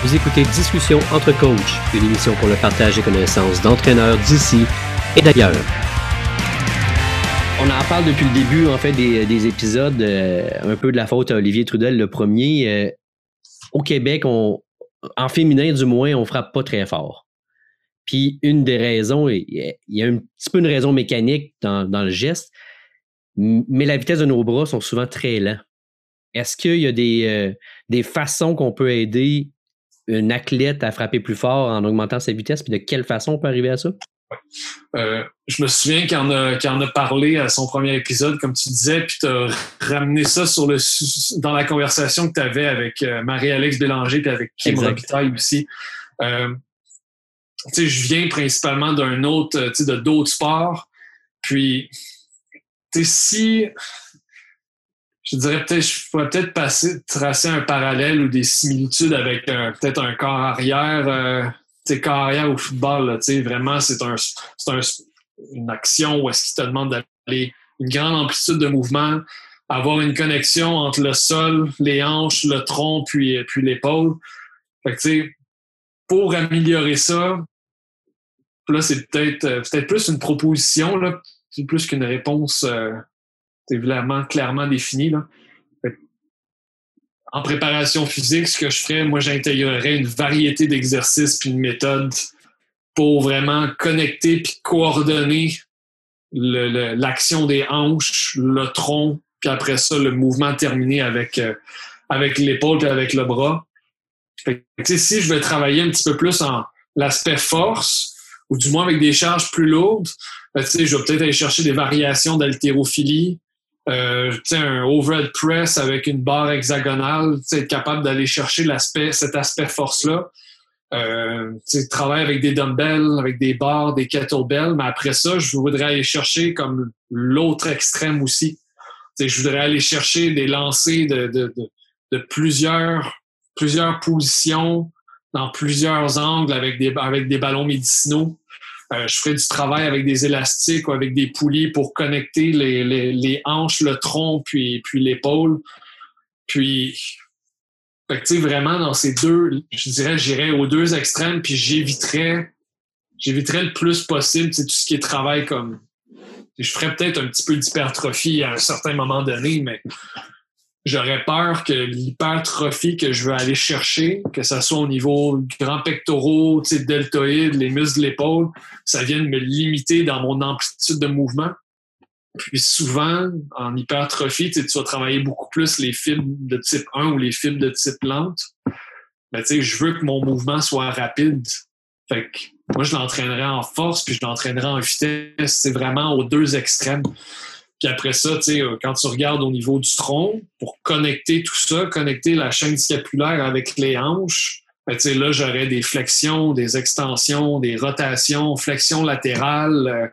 Vous écoutez Discussion entre coachs, une émission pour le partage des connaissances d'entraîneurs d'ici et d'ailleurs. On en parle depuis le début, en fait, des, épisodes, euh, un peu de la faute à Olivier Trudel, le premier. Euh, au Québec, en féminin, du moins, on frappe pas très fort. Puis une des raisons, il y a un petit peu une raison mécanique dans, le geste, mais la vitesse de nos bras sont souvent très lents. Est-ce qu'il y a des, euh, des façons qu'on peut aider un athlète à frapper plus fort en augmentant sa vitesse, puis de quelle façon on peut arriver à ça? Euh, je me souviens qu'il en, a, en a parlé à son premier épisode, comme tu disais, puis tu as ramené ça sur le, dans la conversation que tu avais avec euh, Marie-Alex Bélanger puis avec Kim Robitaille aussi. Euh, je viens principalement d'un autre, de d'autres sports. Puis, si je dirais peut-être, je pourrais peut-être passer, tracer un parallèle ou des similitudes avec peut-être un corps arrière c'est carrière au football, là, vraiment, c'est un, un, une action où est-ce qu'il te demande d'aller une grande amplitude de mouvement, avoir une connexion entre le sol, les hanches, le tronc, puis, puis l'épaule. pour améliorer ça, là, c'est peut-être euh, peut plus une proposition, là, plus qu'une réponse euh, vraiment clairement définie. Là en préparation physique, ce que je ferais, moi, j'intégrerais une variété d'exercices puis une méthode pour vraiment connecter puis coordonner l'action des hanches, le tronc, puis après ça, le mouvement terminé avec, euh, avec l'épaule et avec le bras. si je veux travailler un petit peu plus en l'aspect force, ou du moins avec des charges plus lourdes, ben, je vais peut-être aller chercher des variations d'haltérophilie, euh, un overhead press avec une barre hexagonale, être capable d'aller chercher l'aspect, cet aspect force-là. Euh, travailler avec des dumbbells, avec des barres, des kettlebells, mais après ça, je voudrais aller chercher comme l'autre extrême aussi. je voudrais aller chercher des lancers de, de, de, de, plusieurs, plusieurs positions, dans plusieurs angles avec des, avec des ballons médicinaux. Euh, je ferai du travail avec des élastiques ou avec des poulies pour connecter les, les, les hanches, le tronc, puis, puis l'épaule. Puis, fait vraiment, dans ces deux, je dirais, j'irais aux deux extrêmes, puis j'éviterais, j'éviterais le plus possible tout ce qui est travail comme. Je ferais peut-être un petit peu d'hypertrophie à un certain moment donné, mais j'aurais peur que l'hypertrophie que je veux aller chercher, que ce soit au niveau grand pectoraux, deltoïdes, les muscles de l'épaule, ça vienne me limiter dans mon amplitude de mouvement. Puis souvent, en hypertrophie, tu vas travailler beaucoup plus les fibres de type 1 ou les fibres de type lente. Mais tu sais, je veux que mon mouvement soit rapide. Fait que moi, je l'entraînerai en force, puis je l'entraînerai en vitesse. C'est vraiment aux deux extrêmes. Puis après ça, euh, quand tu regardes au niveau du tronc, pour connecter tout ça, connecter la chaîne scapulaire avec les hanches, ben, là, j'aurais des flexions, des extensions, des rotations, flexions latérales, euh,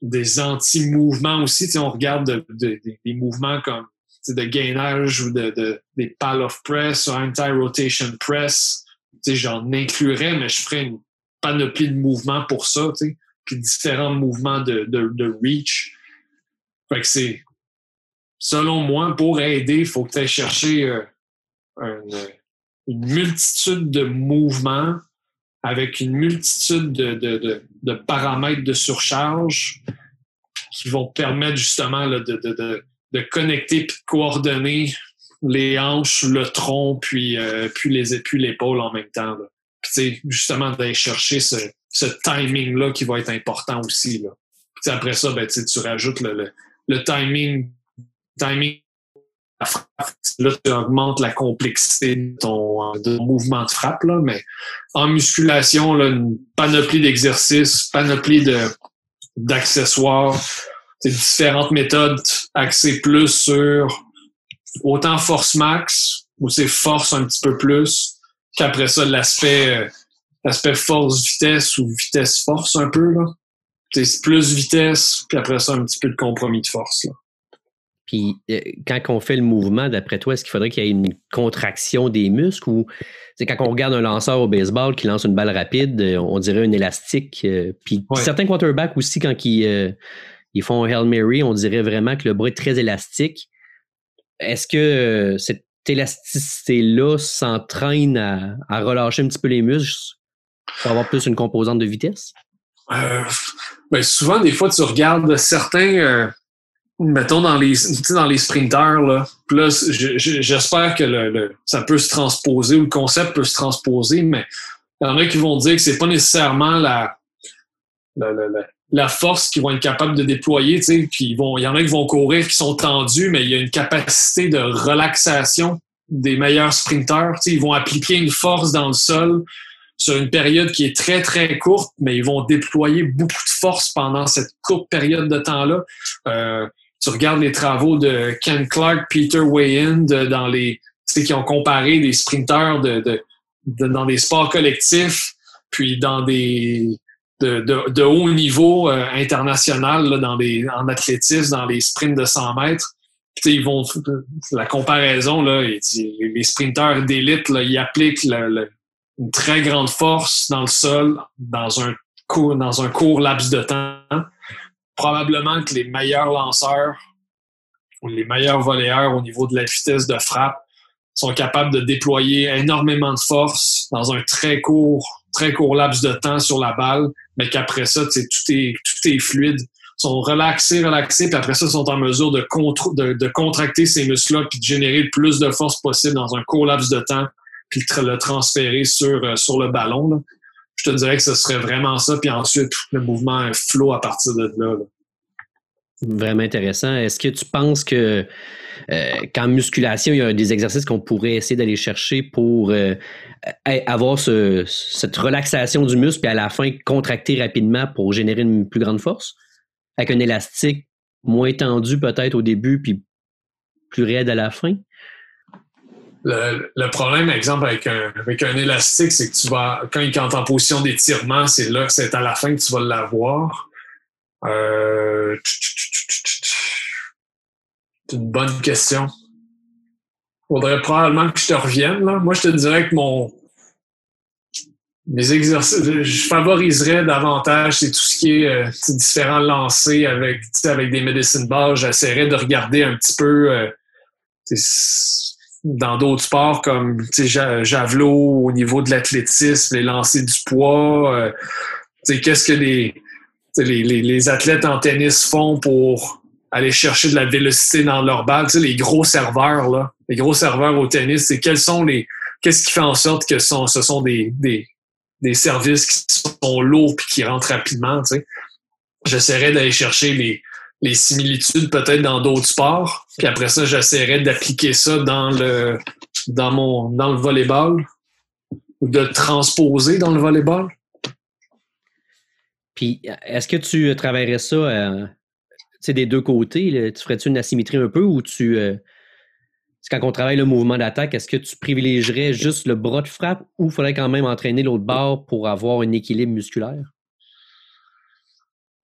des anti-mouvements aussi. Tu sais, on regarde des mouvements comme de gainage ou de, des pal of press ou anti-rotation press. J'en inclurais, mais je ferais une panoplie de mouvements pour ça, puis différents mouvements de reach fait que c'est, selon moi, pour aider, il faut que tu ailles chercher euh, une, multitude de mouvements avec une multitude de, paramètres de surcharge qui vont permettre justement de, connecter et de coordonner les hanches, le tronc, puis, euh, puis les épaules l'épaule en même temps. Là. Puis, justement, d'aller chercher ce, timing-là qui va être important aussi. Après ça, ben, tu rajoutes le timing, timing là, tu augmentes la complexité de ton, mouvement de frappe, là, mais en musculation, là, une panoplie d'exercices, panoplie de, d'accessoires, différentes méthodes axées plus sur autant force max, ou c'est force un petit peu plus, qu'après ça, l'aspect, l'aspect force-vitesse ou vitesse-force un peu, là c'est plus vitesse, puis après ça, un petit peu de compromis de force. Puis euh, quand on fait le mouvement, d'après toi, est-ce qu'il faudrait qu'il y ait une contraction des muscles ou c'est quand on regarde un lanceur au baseball qui lance une balle rapide, euh, on dirait un élastique. Euh, puis certains quarterbacks aussi, quand ils, ils font un Hail Mary, on dirait vraiment que le bras est très élastique. Est-ce que c'est élasticité-là s'entraîne à, relâcher un petit peu les muscles pour avoir plus une composante de vitesse? Euh, ben, souvent, des fois, tu regardes certains, euh, mettons, dans les, dans les sprinters, là, j'espère que le, ça peut se transposer ou le concept peut se transposer, mais il y en a qui vont dire que c'est pas nécessairement la, la, force qu'ils vont être capables de déployer. Puis vont, il y en a qui vont courir qui sont tendus, mais il y a une capacité de relaxation des meilleurs sprinteurs. Ils vont appliquer une force dans le sol sur une période qui est très, très courte, mais ils vont déployer beaucoup de force pendant cette courte période de temps-là. Euh, tu regardes les travaux de Ken Clark, Peter Wayan dans les, qui ont comparé des sprinteurs de dans des sports collectifs, puis dans des de, de, haut niveau euh, international dans des, en athlétisme, dans les sprints de 100 mètres. ils vont la comparaison là, les sprinteurs d'élite ils appliquent une très grande force dans le sol dans un court, dans un court laps de temps. Probablement que les meilleurs lanceurs ou les meilleurs volleyeurs au niveau de la vitesse de frappe sont capables de déployer énormément de force dans un très court, très court laps de temps sur la balle, mais qu'après ça, tout est, tout est fluide. Ils sont relaxés, relaxés, puis après ça, ils sont en mesure de, de, de contracter ces muscles-là, puis de générer le plus de force possible dans un court laps de temps, puis le transférer sur, euh, sur le ballon. Je te dirais que ce serait vraiment ça, puis ensuite, le mouvement flot à partir de là. Vraiment intéressant. Est-ce que tu penses que euh, qu'en musculation, il y a des exercices qu'on pourrait essayer d'aller chercher pour euh, avoir cette relaxation du muscle, puis à la fin, contracter rapidement pour générer une plus grande force? Avec un élastique moins tendu peut-être au début, puis plus raide à la fin? Le, problème, par exemple, avec un, avec un élastique, c'est que tu vas, quand il est en position d'étirement, c'est là, c'est à la fin que tu vas l'avoir. Euh, c'est une bonne question. Faudrait probablement que je te revienne. Là. Moi, je te dirais que mon mes exercices, je favoriserais davantage c'est tout ce qui est euh, différents lancers avec avec des medicine balls. J'essaierais de regarder un petit peu euh, dans d'autres sports comme javelot au niveau de l'athlétisme, les lancers du poids. Euh, qu'est-ce que les, les, les athlètes en tennis font pour aller chercher de la vélocité dans leur balle? Les gros serveurs, là, les gros serveurs au tennis, quels sont les. Qu'est-ce qui fait en sorte que ce sont des, des, des services qui sont lourds et qui rentrent rapidement, tu sais? J'essaierai d'aller chercher les, les similitudes peut-être dans d'autres sports. Puis après ça, j'essaierai d'appliquer ça dans le dans mon dans le volleyball ou de transposer dans le volleyball. Puis est-ce que tu travaillerais ça euh, c'est des deux côtés. Tu ferais-tu une asymétrie un peu ou tu. Euh, quand on travaille le mouvement d'attaque, est-ce que tu privilégierais juste le bras de frappe ou il faudrait quand même entraîner l'autre bord pour avoir un équilibre musculaire?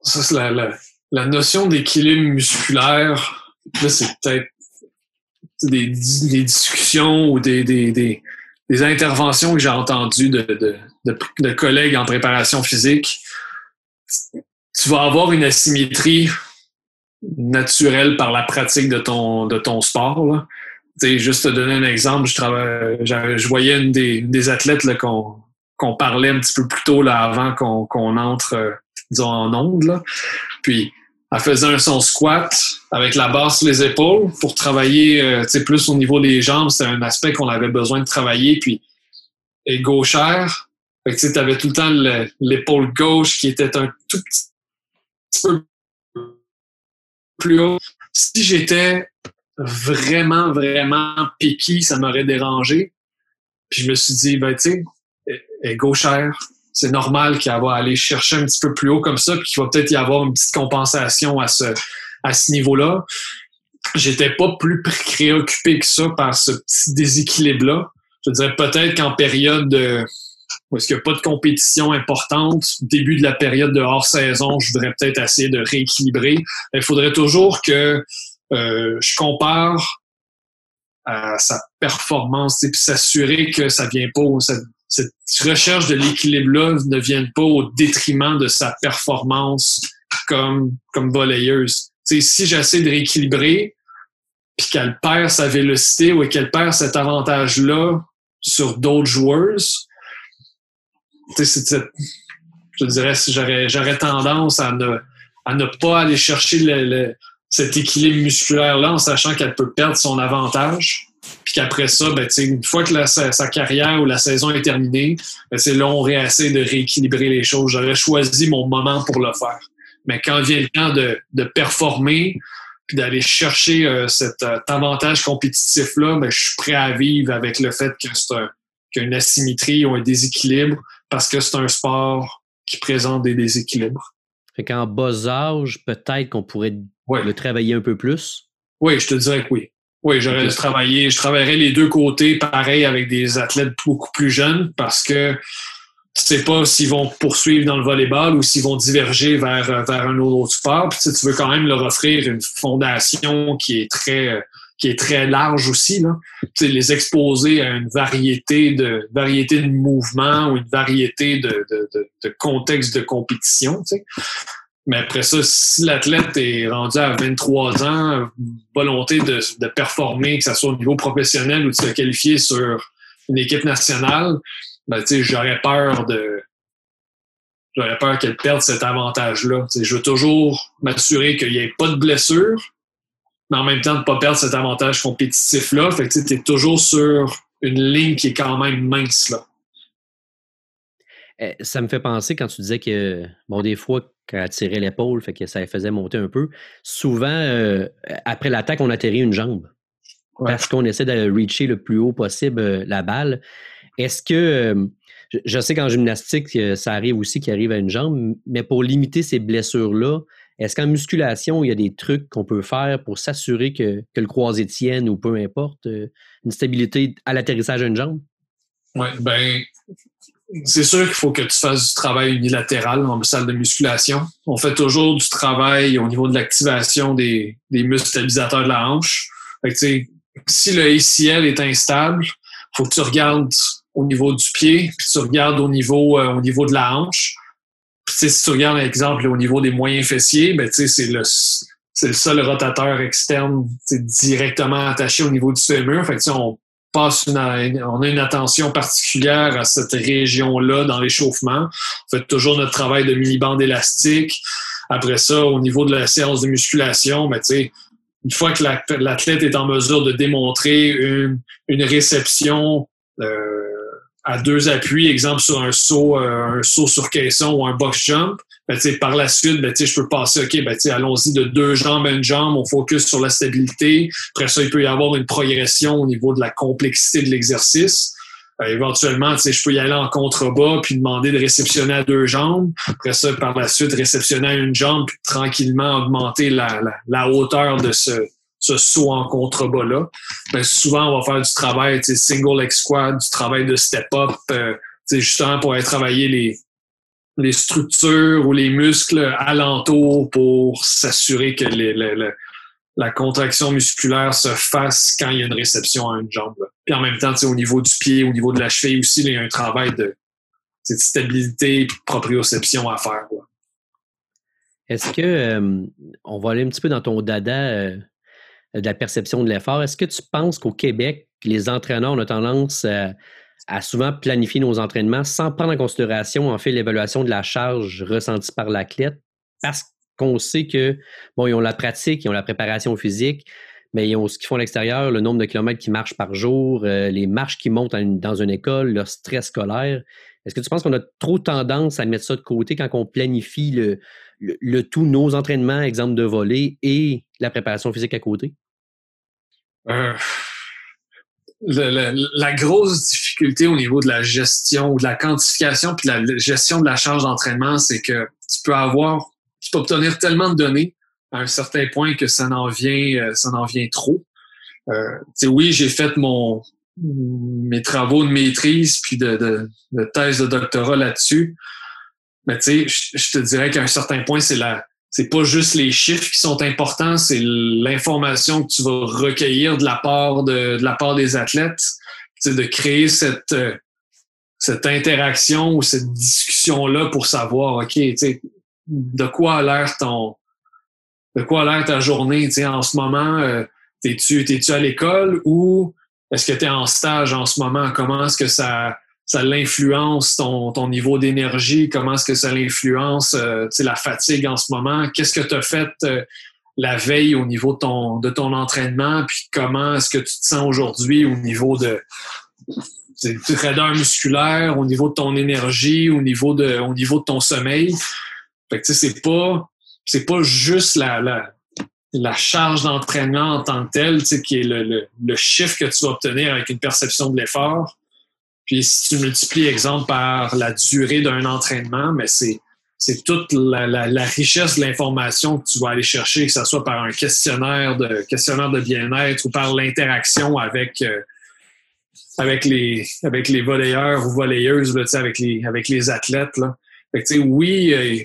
Ça, c'est la, notion d'équilibre musculaire. Là, c'est peut-être des, discussions ou des, des, interventions que j'ai entendues de, de collègues en préparation physique. Tu vas avoir une asymétrie naturel par la pratique de ton, de ton sport. Là. juste te donner un exemple, je, travaille, je voyais une des, des athlètes qu'on parlait un petit peu plus tôt là, avant qu'on entre euh, disons, en onde. Là. Puis elle faisait un son squat avec la barre sur les épaules pour travailler euh, plus au niveau des jambes. C'est un aspect qu'on avait besoin de travailler. Puis et gauchère. Tu avais tout le temps l'épaule gauche qui était un tout petit peu plus haut. Si j'étais vraiment, vraiment piqué, ça m'aurait dérangé. Puis je me suis dit, ben, tu sais, elle gauchère. C'est normal qu'elle va aller chercher un petit peu plus haut comme ça, puis qu'il va peut-être y avoir une petite compensation à ce, à ce niveau-là. J'étais pas plus préoccupé que ça par ce petit déséquilibre-là. Je dirais peut-être qu'en période de, est-ce qu'il n'y a pas de compétition importante, début de la période de hors-saison, je voudrais peut-être essayer de rééquilibrer. Il faudrait toujours que euh, je compare à sa performance et puis s'assurer que ça vient pas, cette recherche de l'équilibre-là ne vienne pas au détriment de sa performance comme, comme volleyeuse. si j'essaie de rééquilibrer, puis qu'elle perd sa vélocité ou qu'elle perd cet avantage-là sur d'autres joueurs, je dirais, j'aurais, j'aurais tendance à ne, pas aller chercher cet équilibre musculaire-là en sachant qu'elle peut perdre son avantage. Puis qu'après ça, ben, une fois que sa, carrière ou la saison est terminée, ben, c'est là on réessaie de rééquilibrer les choses. J'aurais choisi mon moment pour le faire. Mais quand vient le temps de, de performer, puis d'aller chercher euh, cet, euh, avantage compétitif-là, ben, je suis prêt à vivre avec le fait que c'est un, qu'il y a une asymétrie ou un déséquilibre parce que c'est un sport qui présente des déséquilibres. Fait qu'en bas âge, peut-être qu'on pourrait le travailler un peu plus? Oui, je te dirais que oui. Oui, j'aurais travaillé, je travaillerais les deux côtés pareil avec des athlètes beaucoup plus jeunes parce que tu sais pas s'ils vont poursuivre dans le volleyball ou s'ils vont diverger vers, vers un autre sport. Puis, tu veux quand même leur offrir une fondation qui est très qui est très large aussi. Là. les exposer à une variété de variété de mouvements ou une variété de, de, de, de contextes de compétition. Mais après ça, si l'athlète est rendu à 23 ans, volonté de, performer, que ce soit au niveau professionnel ou de se qualifier sur une équipe nationale, ben, j'aurais peur de. J'aurais peur qu'elle perde cet avantage-là. Je veux toujours m'assurer qu'il n'y ait pas de blessure, mais en même temps de ne pas perdre cet avantage compétitif-là. Fait que tu es toujours sur une ligne qui est quand même mince. Là. Eh, ça me fait penser quand tu disais que, bon, des fois, quand elle tirait l'épaule, fait que ça faisait monter un peu. Souvent, euh, après l'attaque, on atterrit une jambe. Parce qu'on essaie de reacher le plus haut possible euh, la balle. Est-ce que, euh, je sais qu'en gymnastique, ça arrive aussi qu'il arrive à une jambe, mais pour limiter ces blessures-là, est-ce qu'en musculation, il y a des trucs qu'on peut faire pour s'assurer que, le croisé tienne ou peu importe, une stabilité à l'atterrissage d'une jambe? Oui, ben, c'est sûr qu'il faut que tu fasses du travail unilatéral en salle de musculation. On fait toujours du travail au niveau de l'activation des, muscles stabilisateurs de la hanche. si le ACL est instable, faut que tu regardes au niveau du pied, puis tu regardes au niveau, euh, au niveau de la hanche si tu regardes l'exemple au niveau des moyens fessiers, ben, c'est le, le seul rotateur externe directement attaché au niveau du fémur. Fait on on a une attention particulière à cette région-là dans l'échauffement. On fait toujours notre travail de mini-bande élastique. Après ça, au niveau de la séance de musculation, ben, une fois que l'athlète est en mesure de démontrer une, une réception euh, à deux appuis, exemple sur un saut, euh, un saut sur caisson ou un box jump, ben, par la suite, ben, je peux passer, OK, ben, allons-y de deux jambes à une jambe, on focus sur la stabilité. Après ça, il peut y avoir une progression au niveau de la complexité de l'exercice. Euh, éventuellement, je peux y aller en contrebas puis demander de réceptionner à deux jambes. Après ça, par la suite, réceptionner à une jambe puis tranquillement augmenter la, la, hauteur de ce, ce saut en contrebas-là. Ben, souvent, on va faire du travail, single leg squat, du travail de step-up, euh, justement pour aller travailler les, les structures ou les muscles alentours pour s'assurer que la contraction musculaire se fasse quand il y a une réception à une jambe. Puis en même temps, au niveau du pied, au niveau de la cheville aussi, il y a un travail de, stabilité et de proprioception à faire. Est-ce que euh, on va aller un petit peu dans ton dada euh, de la perception de l'effort. Est-ce que tu penses qu'au Québec, les entraîneurs ont tendance à, souvent planifier nos entraînements sans prendre en considération, en fait, l'évaluation de la charge ressentie par l'athlète parce qu'on sait que, bon, ils ont la pratique, ils ont la préparation physique, mais ils ont ce qu'ils font à l'extérieur, le nombre de kilomètres qu'ils marchent par jour, euh, les marches qu'ils montent dans une école, leur stress scolaire. Est-ce que tu penses qu'on a trop tendance à mettre ça de côté quand on planifie le, le, tout, nos entraînements, exemple de voler et la préparation physique à côté? Euh, la, grosse difficulté au niveau de la gestion ou de la quantification puis la gestion de la charge d'entraînement, c'est que tu peux avoir, tu peux obtenir tellement de données à un certain point que ça en vient, euh, ça en vient trop. Euh, oui, j'ai fait mon mes travaux de maîtrise puis de, de, de thèse de doctorat là-dessus. Mais tu sais, je te dirais qu'à un certain point, c'est la, c'est pas juste les chiffres qui sont importants, c'est l'information que tu vas recueillir de la part de, la part des athlètes, de créer cette euh, cette interaction ou cette discussion là pour savoir, ok, de quoi a l'air ton, de quoi a l'air ta journée, tu sais, en ce moment. Euh, T'es-tu es à l'école ou est-ce que tu es en stage en ce moment? Comment est-ce que ça, ça l'influence ton, ton niveau d'énergie? Comment est-ce que ça l'influence euh, la fatigue en ce moment? Qu'est-ce que tu as fait euh, la veille au niveau de ton, entraînement? Puis comment est-ce que tu te sens aujourd'hui au niveau de raideur musculaire, au niveau de ton énergie, au niveau de, au niveau de ton sommeil? Fait que c'est pas, c'est pas juste la, la, la charge d'entraînement en tant que telle, qui est le, le, le, chiffre que tu vas obtenir avec une perception de l'effort. Puis si tu multiplies, exemple, par la durée d'un entraînement, mais c'est c'est toute la, la, la, richesse de l'information que tu vas aller chercher, que ce soit par un questionnaire de questionnaire de bien-être ou par l'interaction avec euh, avec les avec les volleyeurs ou volleyeuses, là, avec les avec les athlètes. Là. Fait que, oui, euh,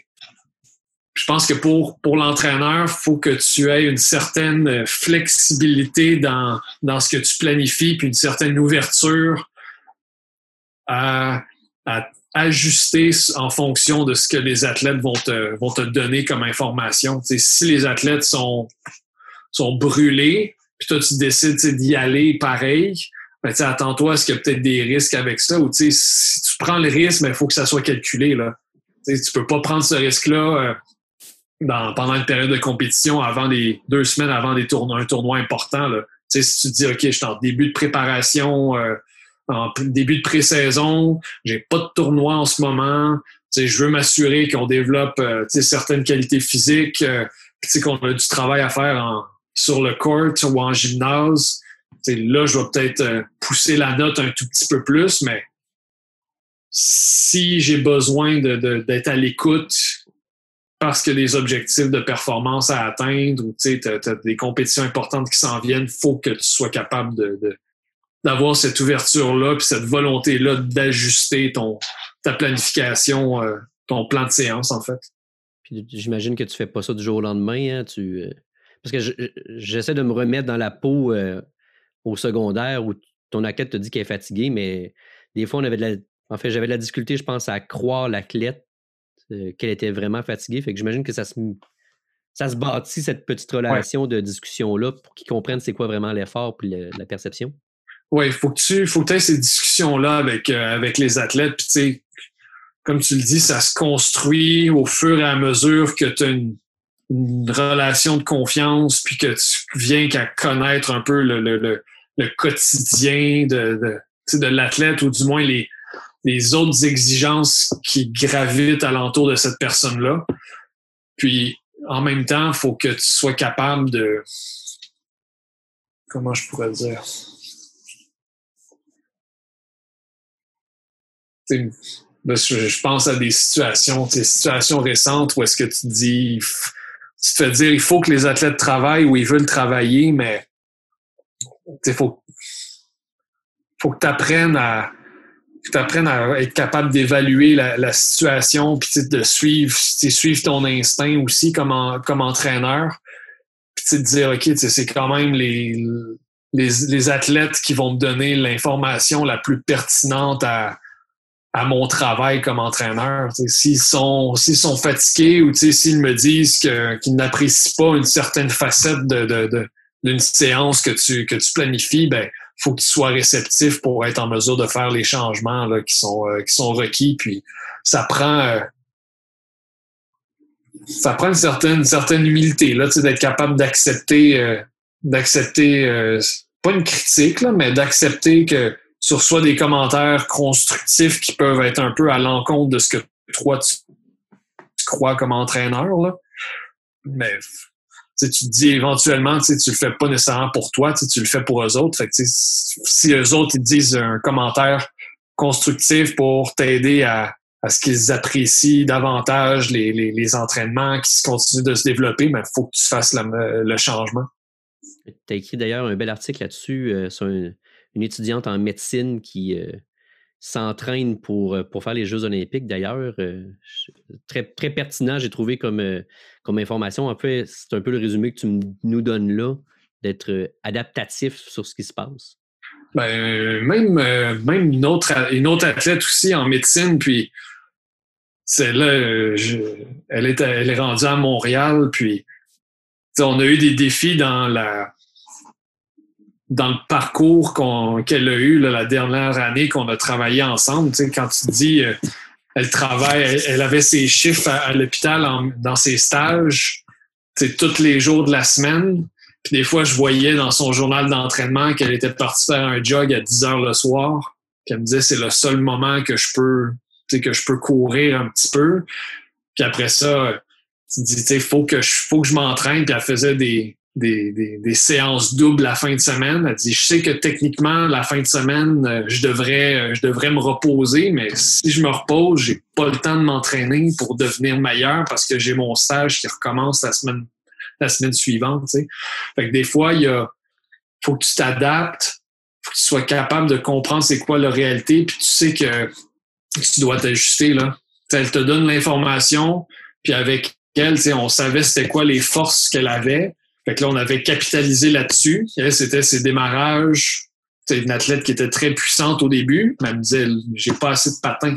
je pense que pour, pour l'entraîneur, il faut que tu aies une certaine flexibilité dans, dans ce que tu planifies, puis une certaine ouverture à, à ajuster en fonction de ce que les athlètes vont te, vont te donner comme information. si les athlètes sont, sont brûlés, puis toi, tu décides d'y aller pareil, ben, attends-toi, est-ce qu'il y a peut-être des risques avec ça? Ou si tu prends le risque, il faut que ça soit calculé. Là. tu peux pas prendre ce risque-là euh, pendant une période de compétition avant des deux semaines avant des tournois, un tournoi important. Là. si tu te dis OK, je suis en début de préparation, euh, en début de pré-saison, j'ai pas de tournoi en ce moment. Je veux m'assurer qu'on développe euh, certaines qualités physiques, euh, qu'on a du travail à faire sur le court ou en gymnase. là, je vais peut-être euh, pousser la note un tout petit peu plus, mais si j'ai besoin d'être à l'écoute parce que des objectifs de performance à atteindre ou tu des compétitions importantes qui s'en viennent, il faut que tu sois capable de, d'avoir cette ouverture-là puis cette volonté-là d'ajuster ton ta planification, euh, ton plan de séance, en fait. Puis j'imagine que tu fais pas ça du jour au lendemain. Hein, tu, euh, parce que j'essaie de me remettre dans la peau euh, au secondaire où ton athlète te dit qu'elle est fatiguée, mais des fois, on avait de la. En fait, j'avais de la difficulté, je pense, à croire l'athlète qu'elle était vraiment fatiguée. Fait que j'imagine que ça se, ça se bâtit, cette petite relation de discussion-là, pour qu'ils comprennent c'est quoi vraiment l'effort et la perception. Oui, il faut que tu faut que aies ces discussions-là avec, euh, avec les athlètes. Puis, tu sais, comme tu le dis, ça se construit au fur et à mesure que tu as une, relation de confiance, puis que tu viens qu'à connaître un peu le, le, quotidien de, de, l'athlète, ou du moins les, les autres exigences qui gravitent alentour de cette personne-là. Puis, en même temps, il faut que tu sois capable de. Comment je pourrais dire? Je pense à des situations, des situations récentes où est-ce que tu dis, tu te fais dire, il faut que les athlètes travaillent ou ils veulent travailler, mais il faut, que tu apprennes à, être capable d'évaluer la, situation, puis de suivre, suivre ton instinct aussi comme, entraîneur. Puis de dire, OK, c'est quand même les, les, athlètes qui vont me donner l'information la plus pertinente à, à mon travail comme entraîneur. S'ils sont, sont fatigués ou s'ils me disent qu'ils n'apprécient pas une certaine facette de, de, d'une séance que tu, que tu planifies, ben faut que tu sois réceptif pour être en mesure de faire les changements là, qui, sont, euh, qui sont requis. Puis ça prend euh, ça prend une certaine, certaine humilité là, d'être capable d'accepter euh, d'accepter pas une critique, là, mais d'accepter que sur soit des commentaires constructifs qui peuvent être un peu à l'encontre de ce que toi tu, crois comme entraîneur. Là. Mais tu te dis éventuellement, tu le fais pas nécessairement pour toi, tu le fais pour eux autres. Fait si eux autres ils disent un commentaire constructif pour t'aider à, ce qu'ils apprécient davantage les, entraînements qui continuent de se développer, mais il faut que tu fasses le changement. Tu as écrit d'ailleurs un bel article là-dessus euh, sur une étudiante en médecine qui euh, s'entraîne pour, euh, pour faire les Jeux olympiques, d'ailleurs. Euh, très, très pertinent, j'ai trouvé comme, comme information. En fait, c'est un peu le résumé que tu nous donnes là, d'être adaptatif sur ce qui se passe. Ben, même même une, autre, une autre athlète aussi en médecine, puis c'est là, elle, est, elle est rendue à Montréal, puis on a eu des défis dans la dans le parcours qu'elle a eu la dernière année qu'on a travaillé ensemble. Tu sais, quand tu dis euh, elle travaille, elle, avait ses chiffres à, l'hôpital dans ses stages, tu tous les jours de la semaine. Puis des fois, je voyais dans son journal d'entraînement qu'elle était partie faire un jog à 10 heures le soir. Puis elle me disait c'est le seul moment que je peux, que je peux courir un petit peu. Puis après ça, tu dis, tu sais, faut que je, faut que je m'entraîne. Puis elle faisait des, des, des, séances doubles la fin de semaine. Elle dit, je sais que techniquement, la fin de semaine, euh, je devrais, euh, je devrais me reposer, mais si je me repose, j'ai pas le temps de m'entraîner pour devenir meilleur parce que j'ai mon stage qui recommence la semaine, la semaine suivante. Tu sais. Fait que des fois, il y a, faut que tu t'adaptes, faut que tu sois capable de comprendre c'est quoi la réalité, puis tu sais que tu dois t'ajuster. Là. elle te donne l'information, puis avec elle, on savait c'était quoi les forces qu'elle avait fait que là, on avait capitalisé là-dessus. C'était ses démarrages. C'était une athlète qui était très puissante au début, mais elle me disait j'ai pas assez de patins.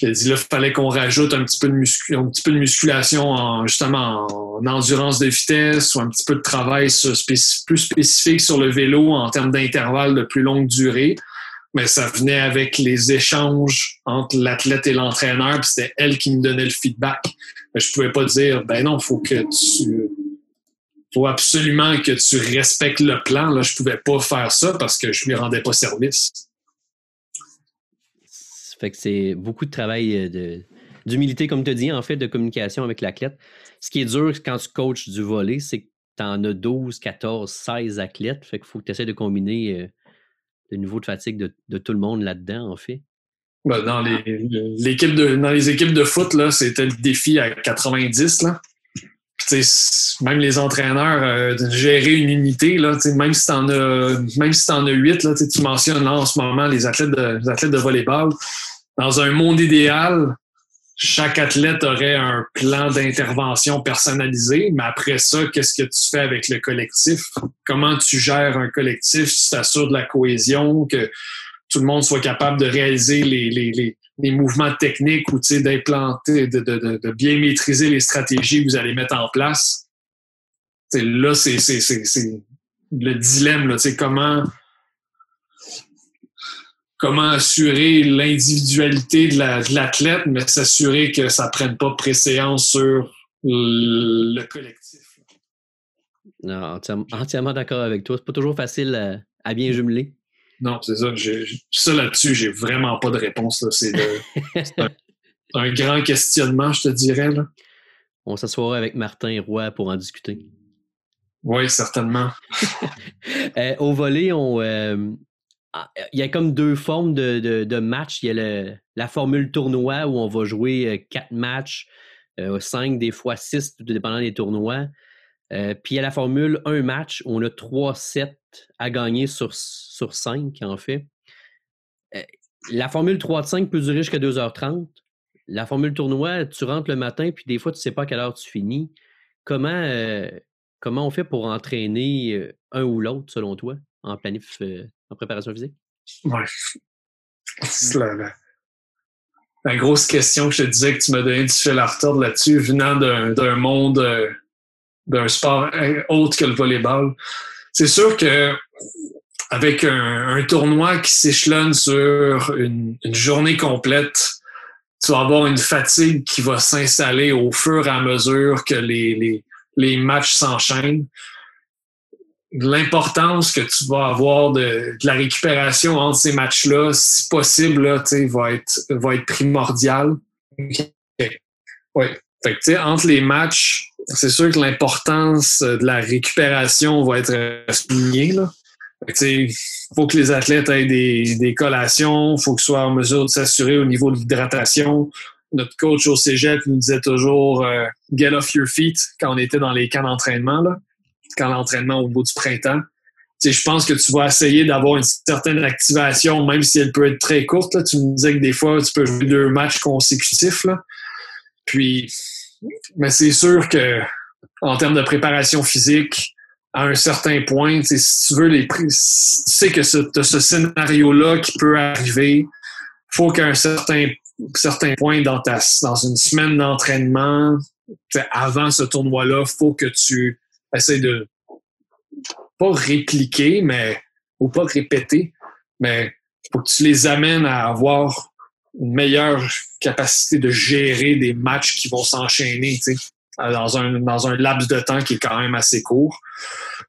Elle dit là, il fallait qu'on rajoute un petit peu de un petit peu de musculation en justement en endurance de vitesse ou un petit peu de travail plus spécifique sur le vélo en termes d'intervalles de plus longue durée. Mais ça venait avec les échanges entre l'athlète et l'entraîneur, puis c'était elle qui me donnait le feedback. Mais je pouvais pas dire ben non, faut que tu faut absolument que tu respectes le plan. Là, je pouvais pas faire ça parce que je lui rendais pas service. Ça fait que c'est beaucoup de travail euh, d'humilité, comme tu dis, en fait, de communication avec l'athlète. Ce qui est dur quand tu coaches du volet, c'est que tu en as 12, 14, 16 athlètes. Fait qu'il faut que tu essaies de combiner euh, le niveau de fatigue de, tout le monde là-dedans, en fait. Ben, dans, les, l'équipe de, dans les équipes de foot, c'était le défi à 90. Là même les entraîneurs, euh, gérer une unité, là, même si tu en as même si en as huit, là, tu mentionnes là, en ce moment les athlètes de, les athlètes de volleyball. Dans un monde idéal, chaque athlète aurait un plan d'intervention personnalisé, mais après ça, qu'est-ce que tu fais avec le collectif? Comment tu gères un collectif tu t'assures de la cohésion, que tout le monde soit capable de réaliser les, les, les mouvements techniques ou d'implanter, de, de, bien maîtriser les stratégies que vous allez mettre en place. Là, c'est le dilemme, comment, comment assurer l'individualité de l'athlète, mais s'assurer que ça ne prenne pas préséance sur le collectif. Non, entièrement, d'accord avec toi. C'est pas toujours facile à bien jumeler. Non, c'est ça. Ça là-dessus, j'ai vraiment pas de réponse. C'est un, grand questionnement, je te dirais. Là. On s'assoira avec Martin Roy pour en discuter. Oui, certainement. Euh, au volet, on, euh, ah, il y a comme deux formes de, de, matchs. Il y a la formule tournoi où on va jouer euh, quatre matchs, cinq, des fois six, tout dépendant des tournois. Puis il y a la formule un match on a trois sets à gagner sur, sur 5, en fait. Euh, la formule 3 de 5 peut durer jusqu'à 2h30. La formule tournoi, tu rentres le matin, puis des fois, tu ne sais pas à quelle heure tu finis. Comment, euh, comment on fait pour entraîner euh, un ou l'autre, selon toi, en planif, en préparation physique? Ouais. C'est la, grosse question que je te disais que tu m'as donné du fil à retordre là-dessus, venant d'un monde, d'un sport autre que le volleyball. C'est sûr que avec un, tournoi qui s'échelonne sur une, journée complète, tu vas avoir une fatigue qui va s'installer au fur et à mesure que les, les, matchs s'enchaînent. L'importance que tu vas avoir de, la récupération entre ces matchs-là, si possible, là, va, être, va être primordial. Oui. entre les matchs, c'est sûr que l'importance de la récupération va être soulignée. Il faut que les athlètes aient des, des collations, il faut qu'ils soient en mesure de s'assurer au niveau de l'hydratation. Notre coach au cégep nous disait toujours euh, get off your feet quand on était dans les camps d'entraînement, quand l'entraînement au bout du printemps. je pense que tu vas essayer d'avoir une certaine activation, même si elle peut être très courte. Tu me disais que des fois, tu peux jouer deux matchs consécutifs. Là. Puis, mais c'est sûr que en termes de préparation physique, à un certain point, si tu veux les tu sais que ce, ce scénario-là qui peut arriver, faut qu'à un certain, certain point dans, ta, dans une semaine d'entraînement, avant ce tournoi-là, faut que tu essaies de pas répliquer, mais ou pas répéter, mais faut que tu les amènes à avoir une meilleure capacité de gérer des matchs qui vont s'enchaîner, dans un, dans un laps de temps qui est quand même assez court.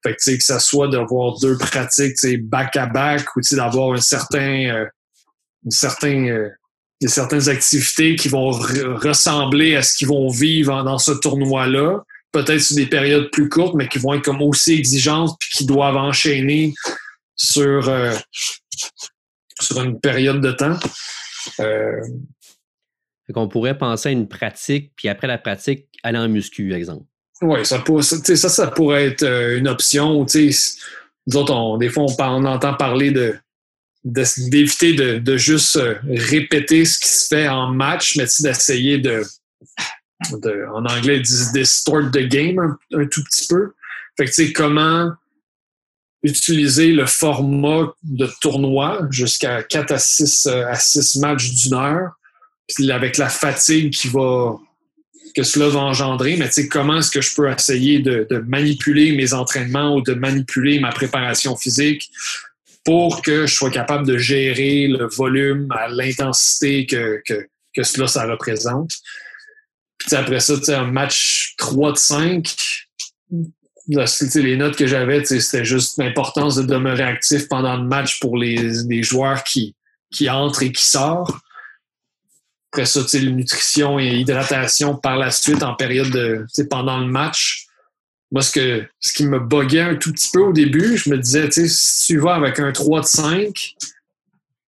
Fait que, que ça soit d'avoir deux pratiques, back-à-back ou d'avoir un certain, euh, certain, euh, des certaines activités qui vont ressembler à ce qu'ils vont vivre dans ce tournoi-là. Peut-être sur des périodes plus courtes, mais qui vont être comme aussi exigeantes puis qui doivent enchaîner sur, euh, sur une période de temps. Euh, qu'on pourrait penser à une pratique, puis après la pratique, aller en muscu, exemple. Oui, ça, ça, ça, pourrait être euh, une option. Nous autres, des fois, on, entend parler de d'éviter de, juste euh, répéter ce qui se fait en match, mais d'essayer de, en anglais, ils disent distort the game un, tout petit peu. Fait que, tu sais, comment utiliser le format de tournoi jusqu'à 4 à 6, euh, à 6 matchs d'une heure, puis avec la fatigue qui va que cela va engendrer, mais tu sais, comment est-ce que je peux essayer de, manipuler mes entraînements ou de manipuler ma préparation physique pour que je sois capable de gérer le volume à l'intensité que, que, que, cela ça représente? Puis après ça, tu sais, un match 3 de 5, les notes que j'avais, c'était juste l'importance de demeurer actif pendant le match pour les, joueurs qui, qui entrent et qui sortent. Après ça, nutrition et hydratation par la suite en période de pendant le match. Moi, ce, que, ce qui me boguait un tout petit peu au début, je me disais, si tu vas avec un 3 de 5,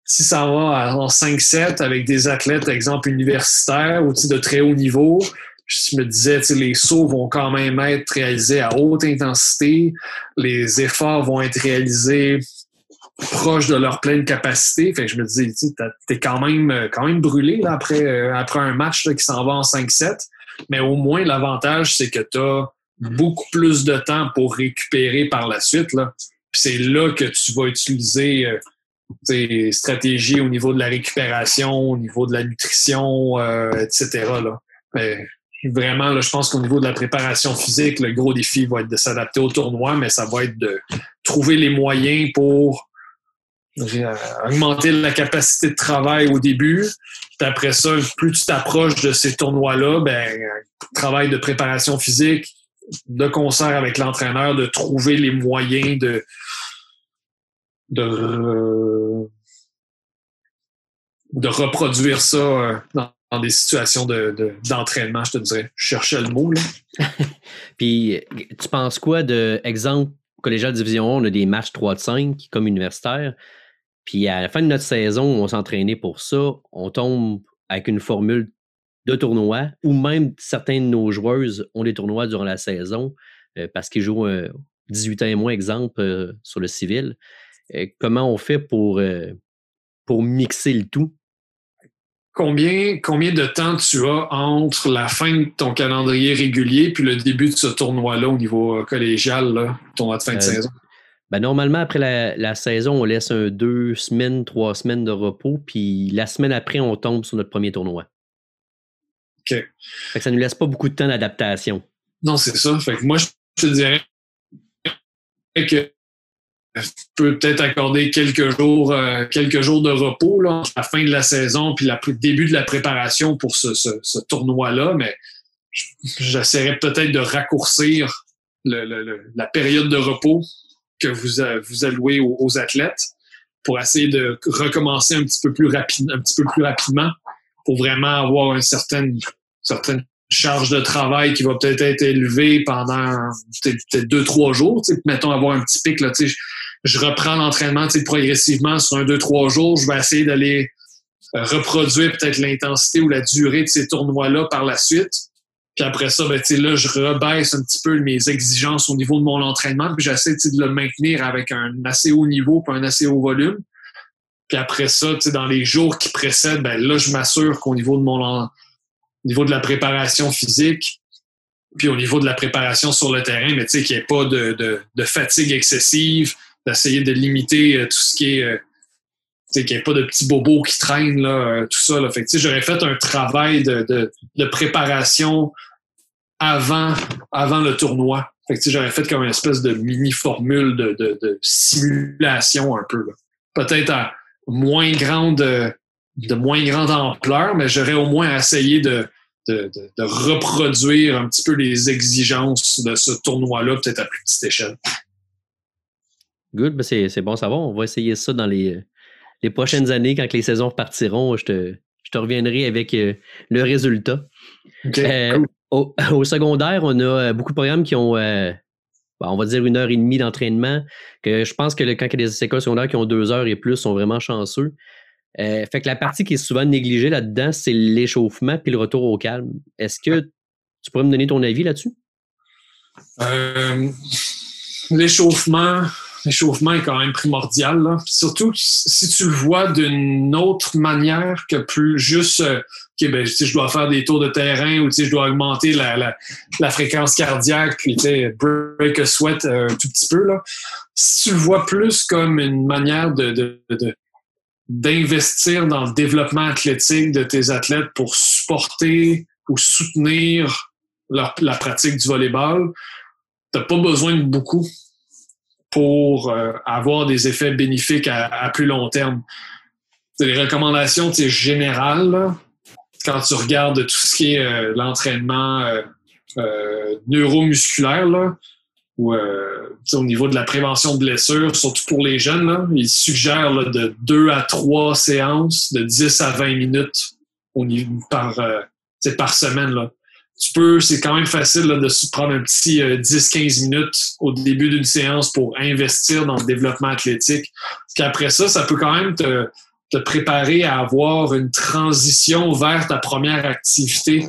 si ça va en 5-7 avec des athlètes, exemple, universitaires ou de très haut niveau, je me disais, les sauts vont quand même être réalisés à haute intensité, les efforts vont être réalisés proches de leur pleine capacité. Je me disais, tu es quand même, quand même brûlé après, euh, après un match qui s'en va en 5-7. Mais au moins, l'avantage, c'est que tu as beaucoup plus de temps pour récupérer par la suite. C'est là que tu vas utiliser euh, tes stratégies au niveau de la récupération, au niveau de la nutrition, euh, etc. vraiment, là, je pense qu'au niveau de la préparation physique, le gros défi va être de s'adapter au tournoi, mais ça va être de trouver les moyens pour euh, augmenter la capacité de travail au début. Puis après ça, plus tu t'approches de ces tournois-là, ben, travail de préparation physique, de concert avec l'entraîneur, de trouver les moyens de, de, de reproduire ça euh, dans dans des situations d'entraînement, de, je te dirais. Je cherchais le mot. Là. Puis, tu penses quoi de, exemple, collégial division 1, on a des matchs 3 de 5 comme universitaire. Puis, à la fin de notre saison, on s'entraînait pour ça. On tombe avec une formule de tournoi, ou même certains de nos joueuses ont des tournois durant la saison euh, parce qu'ils jouent 18 ans et moins, exemple, euh, sur le civil. Euh, comment on fait pour, pour mixer le tout? Combien, combien de temps tu as entre la fin de ton calendrier régulier puis le début de ce tournoi-là au niveau euh, collégial, là, tournoi de fin de euh, saison? Ben normalement, après la, saison, on laisse un deux semaines, trois semaines de repos, puis la semaine après, on tombe sur notre premier tournoi. OK. Fait que ça ne nous laisse pas beaucoup de temps d'adaptation. Non, c'est ça. Fait que moi, je te dirais que je peux peut-être accorder quelques jours, euh, quelques jours de repos là, à la fin de la saison puis le début de la préparation pour ce, tournoi-là, mais j'essaierai peut-être de raccourcir la période de repos que vous, vous allouez aux, athlètes pour essayer de recommencer un petit peu plus rapide, un petit peu plus rapidement pour vraiment avoir une certaine, certaine charge de travail qui va peut-être être élevée pendant peut-être deux, trois jours. Mettons avoir un petit pic. Là, je reprends l'entraînement progressivement sur un, deux, trois jours. Je vais essayer d'aller euh, reproduire peut-être l'intensité ou la durée de ces tournois-là par la suite. Puis après ça, ben, là, je rebaisse un petit peu mes exigences au niveau de mon entraînement, puis j'essaie de le maintenir avec un assez haut niveau puis un assez haut volume. Puis après ça, dans les jours qui précèdent, ben, là, je m'assure qu'au niveau de mon niveau de la préparation physique, puis au niveau de la préparation sur le terrain, mais qu'il n'y ait pas de, de, fatigue excessive, d'essayer de limiter euh, tout ce qui est. Euh, qu'il n'y ait pas de petits bobos qui traînent, euh, tout ça. Fait j'aurais fait un travail de, préparation avant, le tournoi. Fait j'aurais fait comme une espèce de mini-formule de, de, simulation un peu. Peut-être à moins grande, de moins grande ampleur, mais j'aurais au moins essayé de, de, reproduire un petit peu les exigences de ce tournoi-là, peut-être à plus petite échelle. Good, ben c'est bon ça va. On va essayer ça dans les, les prochaines années, quand les saisons partiront. Je te, je te reviendrai avec euh, le résultat. Euh, au, secondaire, on a euh, beaucoup de programmes qui ont, on va dire, une heure et demie d'entraînement. Que je pense que quand il y a des écoles secondaires qui ont deux heures et plus sont vraiment chanceux. fait que la partie qui est souvent négligée là-dedans, c'est l'échauffement puis le retour au calme. Est-ce que tu pourrais me donner ton avis là-dessus? l'échauffement, l'échauffement est quand même primordial. Surtout si tu le vois d'une autre manière que plus juste euh, ben, je dois faire des tours de terrain ou je dois augmenter la, fréquence cardiaque, puis break a sweat un tout petit peu. Là. Si tu le vois plus comme une manière d'investir dans le développement athlétique de tes athlètes pour supporter ou soutenir la pratique du volleyball, tu n'as pas besoin de beaucoup pour euh, avoir des effets bénéfiques à, plus long terme. Les recommandations générales. quand tu regardes tout ce qui est euh, l'entraînement euh, neuromusculaire, là, ou au niveau de la prévention de blessures, surtout pour les jeunes, là, ils suggèrent de 2 à 3 séances de 10 à 20 minutes au niveau, par, par semaine. Là tu peux, c'est quand même facile de se prendre un petit 10-15 euh, minutes au début d'une séance pour investir dans le développement athlétique. Puis après ça, ça peut quand même te, préparer à avoir une transition vers ta première activité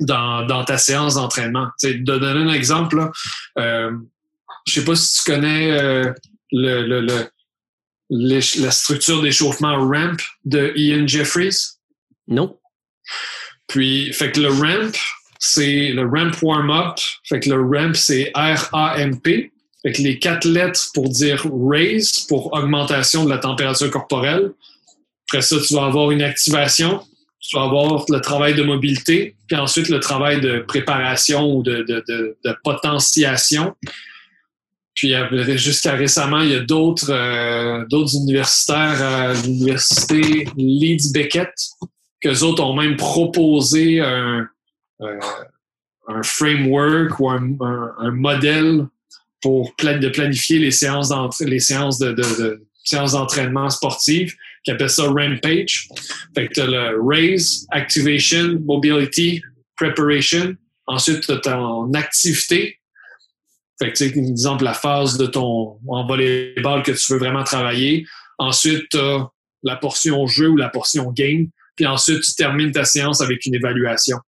dans, ta séance d'entraînement. De donner un exemple, euh, je sais pas si tu connais euh, le, la structure d'échauffement RAMP de Ian Jeffries. Non. Puis, fait que le RAMP, c'est le ramp warm-up. Fait que le ramp, c'est R-A-M-P. Fait que les quatre lettres pour dire raise, pour augmentation de la température corporelle. Après ça, tu vas avoir une activation. Tu vas avoir le travail de mobilité, puis ensuite le travail de préparation ou de, potentiation. Puis jusqu'à récemment, il y a d'autres euh, universitaires à l'université Leeds Beckett, qu'eux autres ont même proposé un, euh, un framework ou un, modèle pour de planifier les séances les séances de, séances d'entraînement sportives qui appelle ça Rampage. Fait que tu as le Raise, Activation, Mobility, Preparation. Ensuite, tu as ton activité. Fait que, tu exemple, la phase de ton en volleyball que tu veux vraiment travailler. Ensuite, tu as la portion jeu ou la portion game. Puis ensuite, tu termines ta séance avec une évaluation.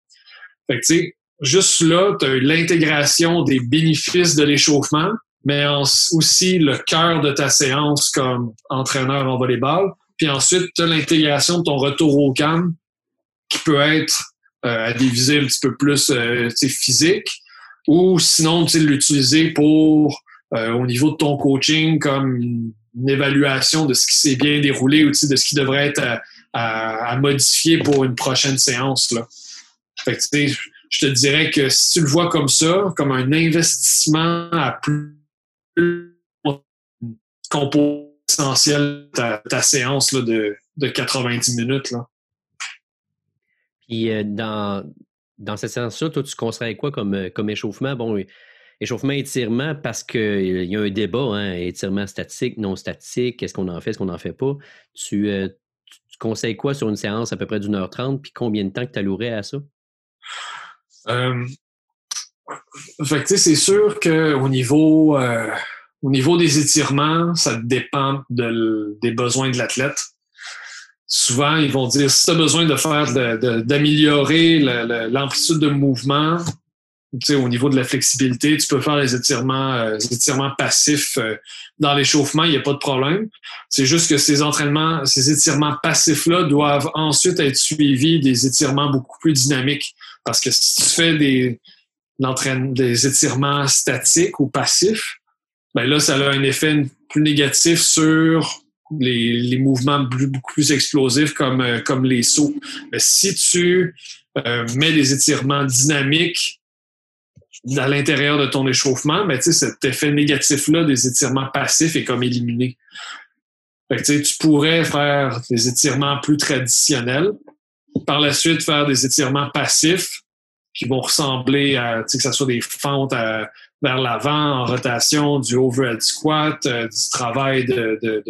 Fait que, tu sais, juste là, tu as l'intégration des bénéfices de l'échauffement, mais aussi le cœur de ta séance comme entraîneur en volleyball. Puis ensuite, tu as l'intégration de ton retour au calme qui peut être euh, à des visées un petit peu plus euh, physique ou sinon tu l'utiliser pour euh, au niveau de ton coaching comme une, évaluation de ce qui s'est bien déroulé ou de ce qui devrait être à, à, modifier pour une prochaine séance. Là. Fait je te dirais que si tu le vois comme ça, comme un investissement à plus composant essentiel ta, ta séance là, de, de 90 minutes. Là. Puis euh, dans, dans cette séance-là, toi, tu conseillerais quoi comme, euh, comme échauffement? Bon, échauffement, étirement, parce qu'il y a un débat, hein, étirement statique, non statique, est-ce qu'on en fait, est-ce qu'on n'en fait pas? Tu, euh, tu, conseilles quoi sur une séance à peu près d'une heure trente, puis combien de temps que tu allouerais à ça? Euh, c'est sûr qu'au niveau, euh, au niveau des étirements, ça dépend des besoins de l'athlète. Souvent, ils vont dire si tu as besoin de faire d'améliorer l'amplitude de mouvement, au niveau de la flexibilité, tu peux faire les étirements, euh, étirements passifs euh, dans l'échauffement, il n'y a pas de problème. C'est juste que ces entraînements, ces étirements passifs-là doivent ensuite être suivis des étirements beaucoup plus dynamiques. Parce que si tu fais des, des étirements statiques ou passifs, ben là, ça a un effet plus négatif sur les, mouvements beaucoup plus explosifs comme, euh, comme les sauts. Mais si tu mets des étirements dynamiques, à l'intérieur de ton échauffement, mais cet effet négatif-là des étirements passifs est comme éliminé. Fait que, tu pourrais faire des étirements plus traditionnels. Par la suite, faire des étirements passifs qui vont ressembler à, que ce soit des fentes vers l'avant en rotation, du overhead squat, euh, du travail de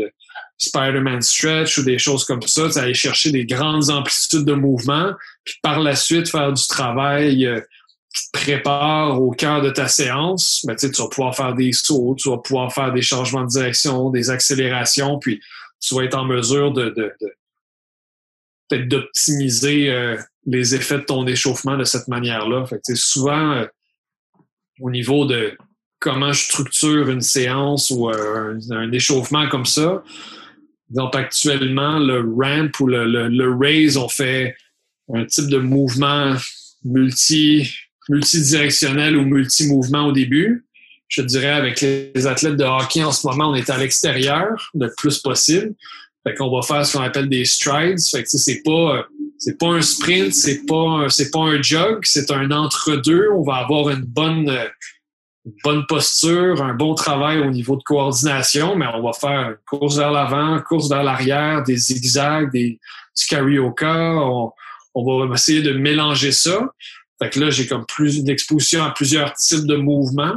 Spider-Man stretch ou des choses comme ça, aller chercher des grandes amplitudes de mouvement, puis par la suite faire du travail euh, qui te prépare au cœur de ta séance. Ben, tu vas pouvoir faire des sauts, tu vas pouvoir faire des changements de direction, des accélérations, puis tu vas être en mesure de, peut-être d'optimiser euh, les effets de ton échauffement de cette manière-là. Souvent, euh, au niveau de comment je structure une séance ou un, un échauffement comme ça, donc, actuellement, le ramp ou le, le, raise, on fait un type de mouvement multi, multidirectionnel ou multi-mouvement au début. Je dirais, avec les athlètes de hockey en ce moment, on est à l'extérieur le plus possible. Fait qu'on va faire ce qu'on appelle des strides. Fait que c'est pas, c'est pas un sprint, c'est pas, c'est pas un jog, c'est un entre-deux. On va avoir une bonne, bonne posture, un bon travail au niveau de coordination, mais on va faire une course vers l'avant, course vers l'arrière, des zigzags, des, du carioca. On, on, va essayer de mélanger ça. Fait que là, j'ai comme plus d'exposition à plusieurs types de mouvements,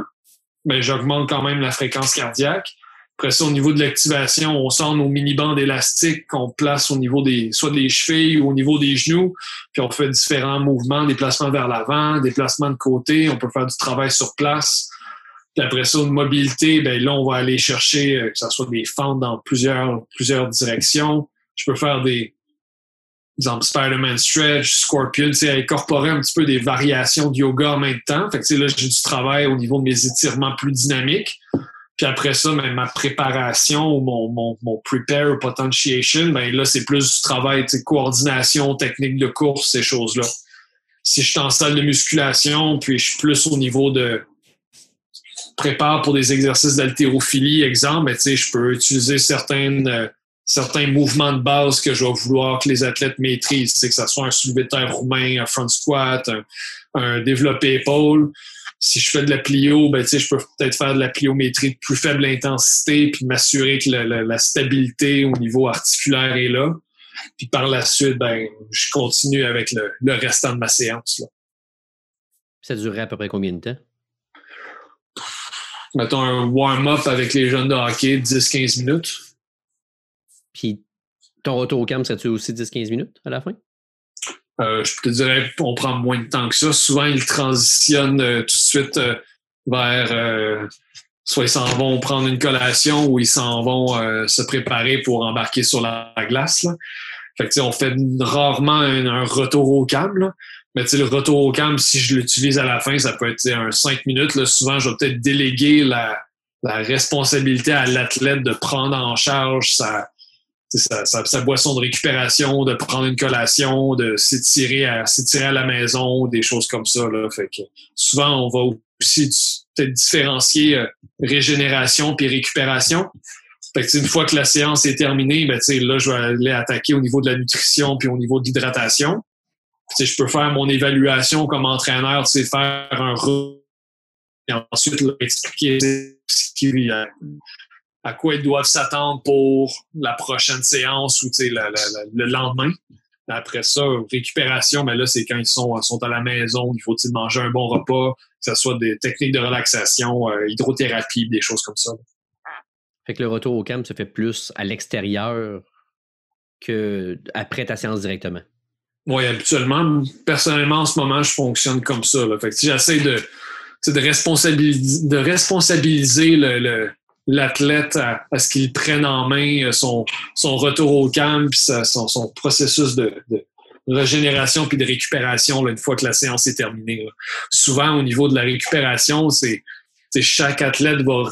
mais j'augmente quand même la fréquence cardiaque. Après ça, au niveau de l'activation, on sort nos mini-bandes élastiques qu'on place au niveau des, soit des chevilles ou au niveau des genoux, puis on fait différents mouvements, déplacements vers l'avant, déplacements de côté, on peut faire du travail sur place. Puis après ça, une mobilité, ben là, on va aller chercher euh, que ce soit des fentes dans plusieurs, plusieurs directions. Je peux faire des, exemple, Spider-Man Stretch, Scorpion, incorporer un petit peu des variations de yoga en même temps. Là, j'ai du travail au niveau de mes étirements plus dynamiques. Puis après ça, ben, ma préparation, mon, mon, mon prepare potentiation, ben là, c'est plus du travail, coordination, technique de course, ces choses-là. Si je suis en salle de musculation, puis je suis plus au niveau de prépare pour des exercices d'haltérophilie, exemple, mais, je peux utiliser certaines, euh, certains mouvements de base que je vais vouloir que les athlètes maîtrisent, que ce soit un soulevé de terre roumain, un front squat, un, développé épaule. Si je fais de la plio, ben, je peux peut-être faire de la pliométrie de plus faible intensité puis m'assurer que la, stabilité au niveau articulaire est là. Puis par la suite, ben, je continue avec le, le restant de ma séance. Là. Ça durerait à peu près combien de temps? mettons, un warm-up avec les jeunes de hockey, 10-15 minutes. Puis ton retour au camp, ça-tu aussi 10-15 minutes à la fin? Euh, je te dirais qu'on prend moins de temps que ça. Souvent, ils transitionnent euh, tout de suite euh, vers soit ils s'en vont prendre une collation ou ils s'en vont se préparer pour embarquer sur la glace. Là. Fait que, on fait rarement un, retour au camp. Là. Mais le retour au camp, si je l'utilise à la fin, ça peut être un 5 minutes. Là. Souvent, je vais peut-être déléguer la, la, responsabilité à l'athlète de prendre en charge sa, sa, boisson de récupération, de prendre une collation, de s'étirer à, s'étirer à la maison, des choses comme ça. Là. Fait que souvent, on va aussi peut-être différencier euh, régénération puis récupération. Fait que, une fois que la séance est terminée, ben, là, je vais aller attaquer au niveau de la nutrition puis au niveau de l'hydratation je peux faire mon évaluation comme entraîneur, c'est faire un et ensuite expliquer à, quoi ils doivent s'attendre pour la prochaine séance ou le lendemain. Après ça, récupération, mais là, c'est quand ils sont, sont à la maison, il faut manger un bon repas, que ce soit des techniques de relaxation, euh, hydrothérapie, des choses comme ça. Fait que le retour au camp se fait plus à l'extérieur que après ta séance directement. Oui, habituellement, personnellement, en ce moment, je fonctionne comme ça. Là. Fait que j'essaie de, de, responsabiliser, de responsabiliser le, l'athlète à, ce qu'il prenne en main euh, son, son retour au camp, puis son, son, processus de, de, régénération puis de récupération une fois que la séance est terminée. Souvent, au niveau de la récupération, c'est chaque athlète va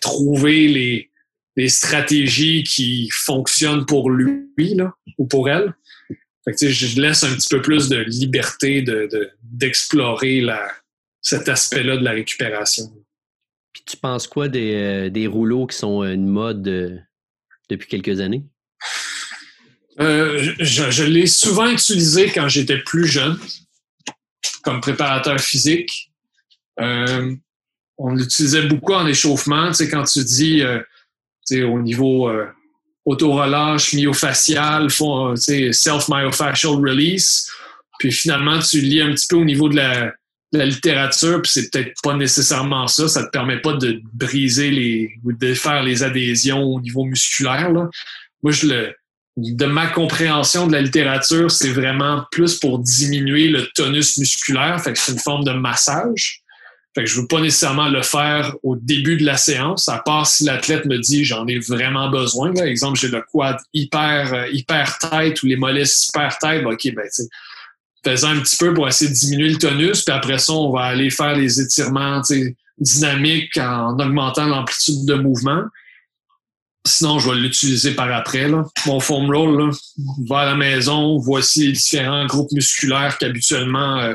trouver les, les stratégies qui fonctionnent pour lui là, ou pour elle. Fait je laisse un petit peu plus de liberté d'explorer de, cet aspect-là de la récupération. Tu penses quoi des, euh, des rouleaux qui sont une mode euh, depuis quelques années? Euh, je, je l'ai souvent utilisé quand j'étais plus jeune, comme préparateur physique. on l'utilisait beaucoup en échauffement. Tu sais, quand tu dis au niveau auto-relâche, myofacial, self-myofascial release, puis finalement, tu lis un petit peu au niveau de la, littérature, puis c'est peut-être pas nécessairement ça. Ça te permet pas de briser les ou de faire les adhésions au niveau musculaire. Moi, je le, de ma compréhension de la littérature, c'est vraiment plus pour diminuer le tonus musculaire. Fait que c'est une forme de massage. Fait que je veux pas nécessairement le faire au début de la séance, à part si l'athlète me dit j'en ai vraiment besoin. Par exemple, j'ai le quad hyper euh, hyper tight ou les mollets super tight, ok, ben faisant un petit peu pour essayer de diminuer le tonus, puis après ça, on va aller faire les étirements dynamiques en augmentant l'amplitude de mouvement. Sinon, je vais l'utiliser par après. Mon foam roll, là, va à la maison, voici les différents groupes musculaires qu'habituellement euh,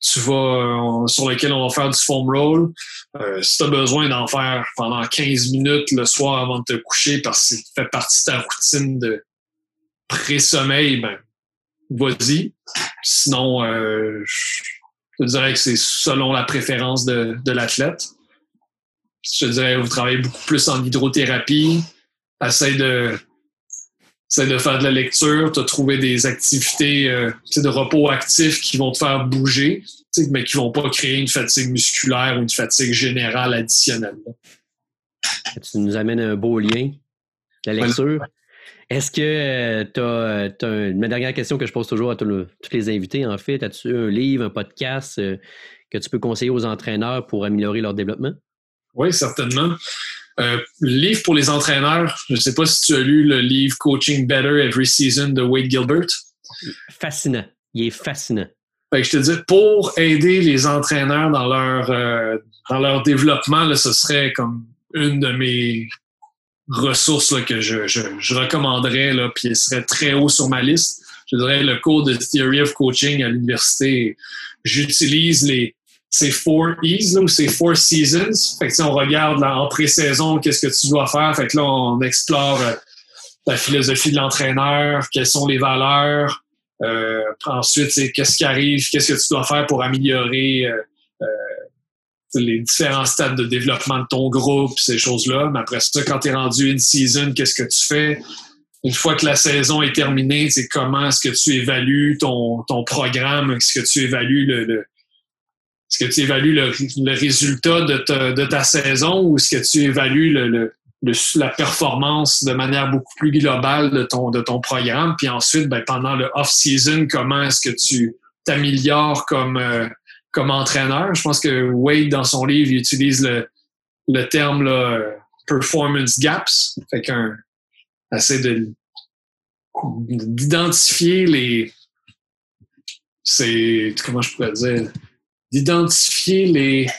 tu vas, euh, sur lesquels on va faire du foam roll. Euh, si tu as besoin d'en faire pendant 15 minutes le soir avant de te coucher parce que ça fait partie de ta routine de pré-sommeil, ben, vas-y. Sinon, euh, je te dirais que c'est selon la préférence de, de l'athlète. Je te dirais, vous travaillez beaucoup plus en hydrothérapie. Essaye de, essaye de faire de la lecture, tu as trouvé des activités euh, de repos actif qui vont te faire bouger, mais qui vont pas créer une fatigue musculaire ou une fatigue générale additionnelle. Tu nous amènes un beau lien. La lecture. Est-ce que tu as, Ma dernière question que je pose toujours à tous les invités, en fait, as-tu un livre, un podcast euh, que tu peux conseiller aux entraîneurs pour améliorer leur développement? Oui, certainement. Euh, livre pour les entraîneurs, je ne sais pas si tu as lu le livre Coaching Better Every Season de Wade Gilbert. Fascinant. Il est fascinant. je te dis, pour aider les entraîneurs dans leur, euh, dans leur développement, là, ce serait comme une de mes ressources que je, je, recommanderais, là, puis elle serait très haut sur ma liste. Je dirais le cours de Theory of Coaching à l'université. J'utilise les ces four E's ou ces four seasons. Fait que on regarde là, en pré-saison qu'est-ce que tu dois faire? Fait que là, on explore euh, la philosophie de l'entraîneur, quelles sont les valeurs. Euh, ensuite, qu'est-ce qui arrive, qu'est-ce que tu dois faire pour améliorer euh, les différents stades de développement de ton groupe, ces choses-là. Mais après ça, quand tu es rendu une season, qu'est-ce que tu fais? Une fois que la saison est terminée, c'est comment est-ce que tu évalues ton, ton programme? Est-ce que tu évalues le, évalues le, résultat de ta, de ta, saison ou est-ce que tu évalues le, la performance de manière beaucoup plus globale de ton, de ton programme? Puis ensuite, ben, pendant le off-season, comment est-ce que tu t'améliores comme, euh, comme entraîneur. Je pense que Wade, dans son livre, il utilise le, le terme performance gaps. Fait qu'un essaie de d'identifier les c'est comment je pourrais dire d'identifier les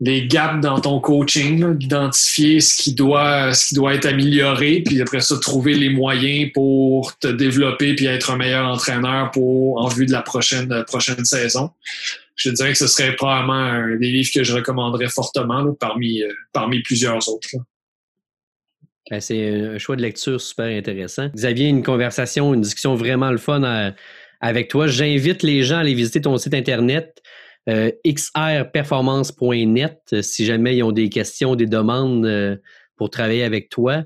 les gaps dans ton coaching, d'identifier ce qui doit ce qui doit être amélioré, puis après ça trouver les moyens pour te développer puis être un meilleur entraîneur pour en vue de la prochaine prochaine saison. Je dirais que ce serait probablement un des livres que je recommanderais fortement parmi euh, parmi plusieurs autres. Ben, c'est un choix de lecture super intéressant. Xavier, une conversation, une discussion vraiment le fun euh, avec toi. J'invite les gens à aller visiter ton site internet euh, xrperformance.net euh, si jamais ils ont des questions, des demandes euh, pour travailler avec toi.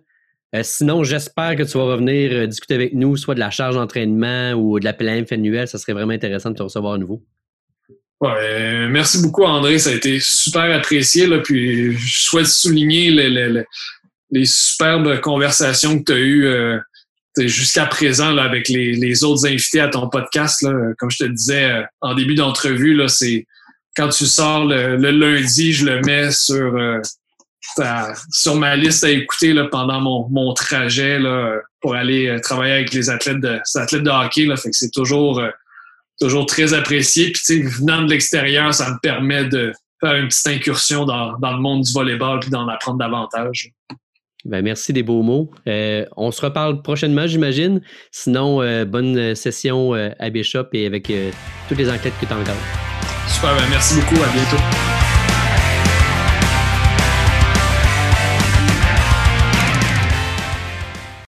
sinon, j'espère que tu vas revenir discuter avec nous, soit de la charge d'entraînement ou de la planif annuelle. Ça serait vraiment intéressant de te recevoir à nouveau. merci beaucoup, André. Ça a été super apprécié. Là, puis je souhaite souligner les superbes conversations que tu as eues jusqu'à présent là, avec les, autres invités à ton podcast. Là, comme je te disais en début d'entrevue, c'est quand tu sors le, lundi, je le mets sur, euh, sur ma liste à écouter là, pendant mon, mon trajet là, pour aller euh, travailler avec les athlètes de, athlètes de hockey. Là, fait que c'est toujours, euh, toujours très apprécié. Puis venant de l'extérieur, ça me permet de faire une petite incursion dans, dans le monde du volleyball et d'en apprendre davantage. Ben, merci des beaux mots. on se reparle prochainement, j'imagine. Sinon, bonne session à Bishop et avec toutes les enquêtes que tu engages. Super, ben merci beaucoup. À bientôt.